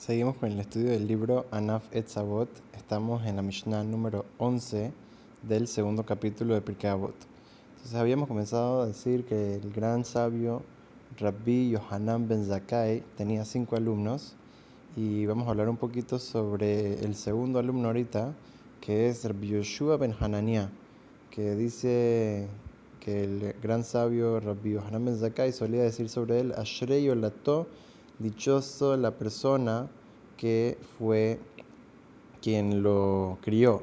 Seguimos con el estudio del libro Anaf Etzavot. Estamos en la Mishnah número 11 del segundo capítulo de Pirkei Avot. Entonces habíamos comenzado a decir que el gran sabio Rabbi Yohanan Ben Zakkai tenía cinco alumnos y vamos a hablar un poquito sobre el segundo alumno ahorita, que es Rabbi Yoshua Ben Hanania, que dice que el gran sabio Rabbi Yohanan Ben Zakkai solía decir sobre él, Ashrei Olato dichoso la persona que fue quien lo crió.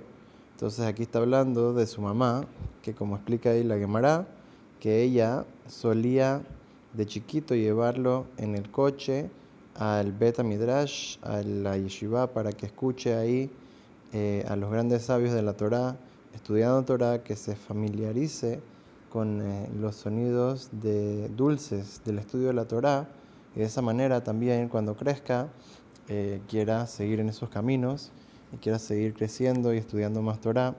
Entonces aquí está hablando de su mamá, que como explica ahí la Gemara, que ella solía de chiquito llevarlo en el coche al Beta Midrash, a la yeshiva, para que escuche ahí eh, a los grandes sabios de la Torá, estudiando Torá, que se familiarice con eh, los sonidos de dulces del estudio de la Torá y de esa manera también cuando crezca eh, quiera seguir en esos caminos y quiera seguir creciendo y estudiando más Torah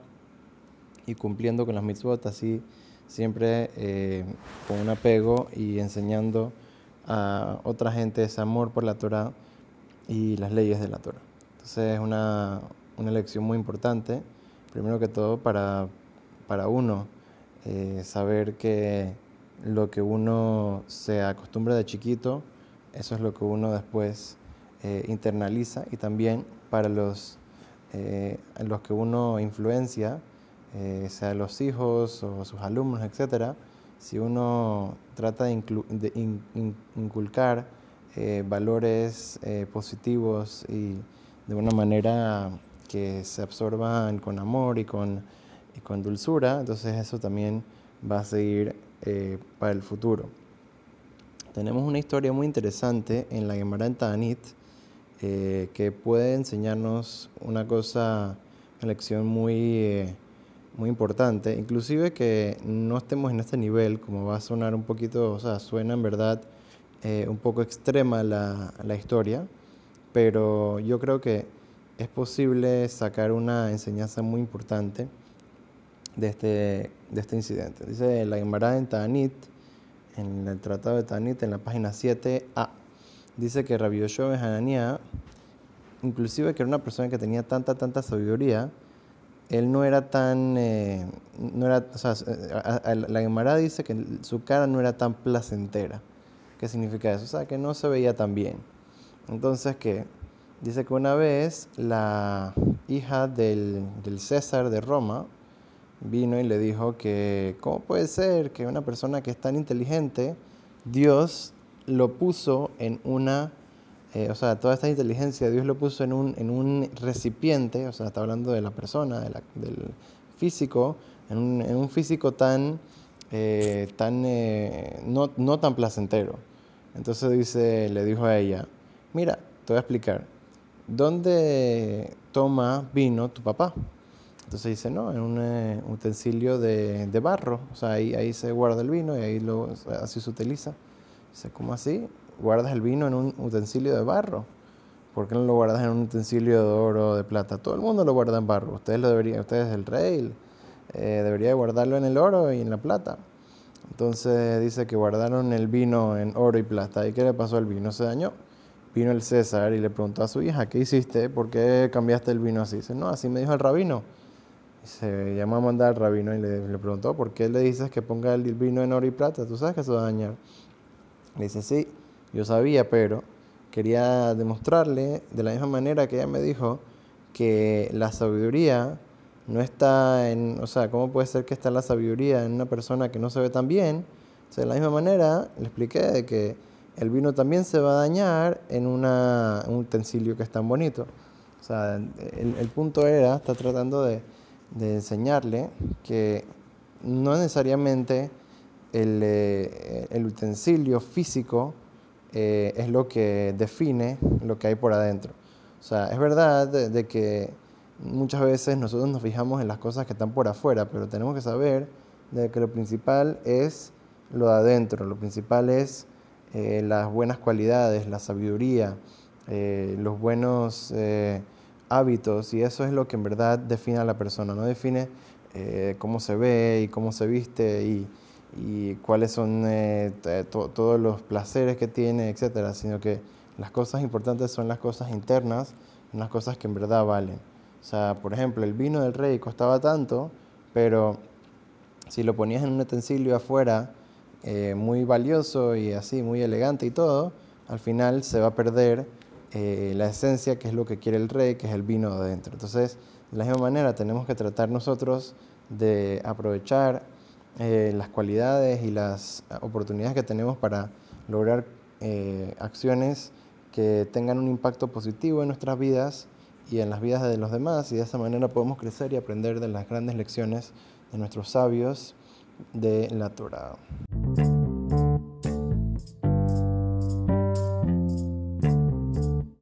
y cumpliendo con las mitzvot así siempre eh, con un apego y enseñando a otra gente ese amor por la Torah y las leyes de la Torah. Entonces es una, una lección muy importante, primero que todo para, para uno eh, saber que lo que uno se acostumbra de chiquito, eso es lo que uno después eh, internaliza y también para los, eh, los que uno influencia, eh, sea los hijos o sus alumnos, etc., si uno trata de, inculcar valores positivos y de una manera que se absorban con amor y con, y con dulzura, entonces eso también va a seguir para el futuro. Tenemos una historia muy interesante en la Gemara en Ta'anit eh, que puede enseñarnos una cosa, una lección muy, eh, muy importante, inclusive que no estemos en este nivel, como va a sonar un poquito, o sea, suena en verdad eh, un poco extrema la, la historia, pero yo creo que es posible sacar una enseñanza muy importante de este, de este incidente. Dice la Gemara en Ta'anit, en el Tratado de Tanit, en la página 7a. Dice que Rabbi Yoshua Hananiah, inclusive que era una persona que tenía tanta, tanta sabiduría, él no era tan, eh, no era, o sea, la Gemara dice que su cara no era tan placentera. ¿Qué significa eso? O sea, que no se veía tan bien. Entonces, ¿qué? Dice que una vez la hija del, del César de Roma, vino y le dijo que, ¿cómo puede ser que una persona que es tan inteligente, Dios lo puso en una, eh, o sea, toda esta inteligencia, Dios lo puso en un, en un recipiente, o sea, está hablando de la persona, del físico, en un, en un físico tan, eh, tan eh, no, no tan placentero. Entonces dice, le dijo a ella, mira, te voy a explicar, ¿dónde toma vino tu papá? Entonces dice, no, en un eh, utensilio de, de, barro. O sea, ahí, ahí se guarda el vino y ahí lo, así se utiliza. Dice, ¿cómo así? Guardas el vino en un utensilio de barro. ¿Por qué no lo guardas en un utensilio de oro o de plata? Todo el mundo lo guarda en barro. Ustedes lo deberían, ustedes el rey, eh, debería guardarlo en el oro y en la plata. Entonces dice que guardaron el vino en oro y plata. ¿Y qué le pasó al vino? Se dañó. Vino el César y le preguntó a su hija, ¿qué hiciste? ¿Por qué cambiaste el vino así? Dice, no, así me dijo el rabino se llamó a mandar al rabino y le, preguntó, ¿por qué le dices que ponga el vino en oro y plata? ¿Tú sabes que eso va a dañar? Le dice, sí, yo sabía, pero quería demostrarle de la misma manera que ella me dijo que la sabiduría no está en, o sea, ¿cómo puede ser que está la sabiduría en una persona que no se ve tan bien? O sea, de la misma manera le expliqué de que el vino también se va a dañar en, una, un utensilio que es tan bonito. O sea, el, el punto era, está tratando de de enseñarle que no necesariamente el, eh, el utensilio físico eh, es lo que define lo que hay por adentro. O sea, es verdad de, que muchas veces nosotros nos fijamos en las cosas que están por afuera, pero tenemos que saber de que lo principal es lo de adentro, lo principal es eh, las buenas cualidades, la sabiduría, los buenos hábitos y eso es lo que en verdad define a la persona, no define eh, cómo se ve y cómo se viste y, y cuáles son eh, todos los placeres que tiene, etcétera, sino que Las cosas importantes son las cosas internas, las cosas que en verdad valen. O sea, por ejemplo, el vino del rey costaba tanto, pero si lo ponías en un utensilio afuera eh, muy valioso y así, muy elegante y todo, al final se va a perder eh, la esencia que es lo que quiere el rey, que es el vino de adentro. Entonces, de la misma manera, tenemos que tratar nosotros de aprovechar eh, las cualidades y las oportunidades que tenemos para lograr acciones que tengan un impacto positivo en nuestras vidas y en las vidas de los demás y de esa manera podemos crecer y aprender de las grandes lecciones de nuestros sabios de la Torah.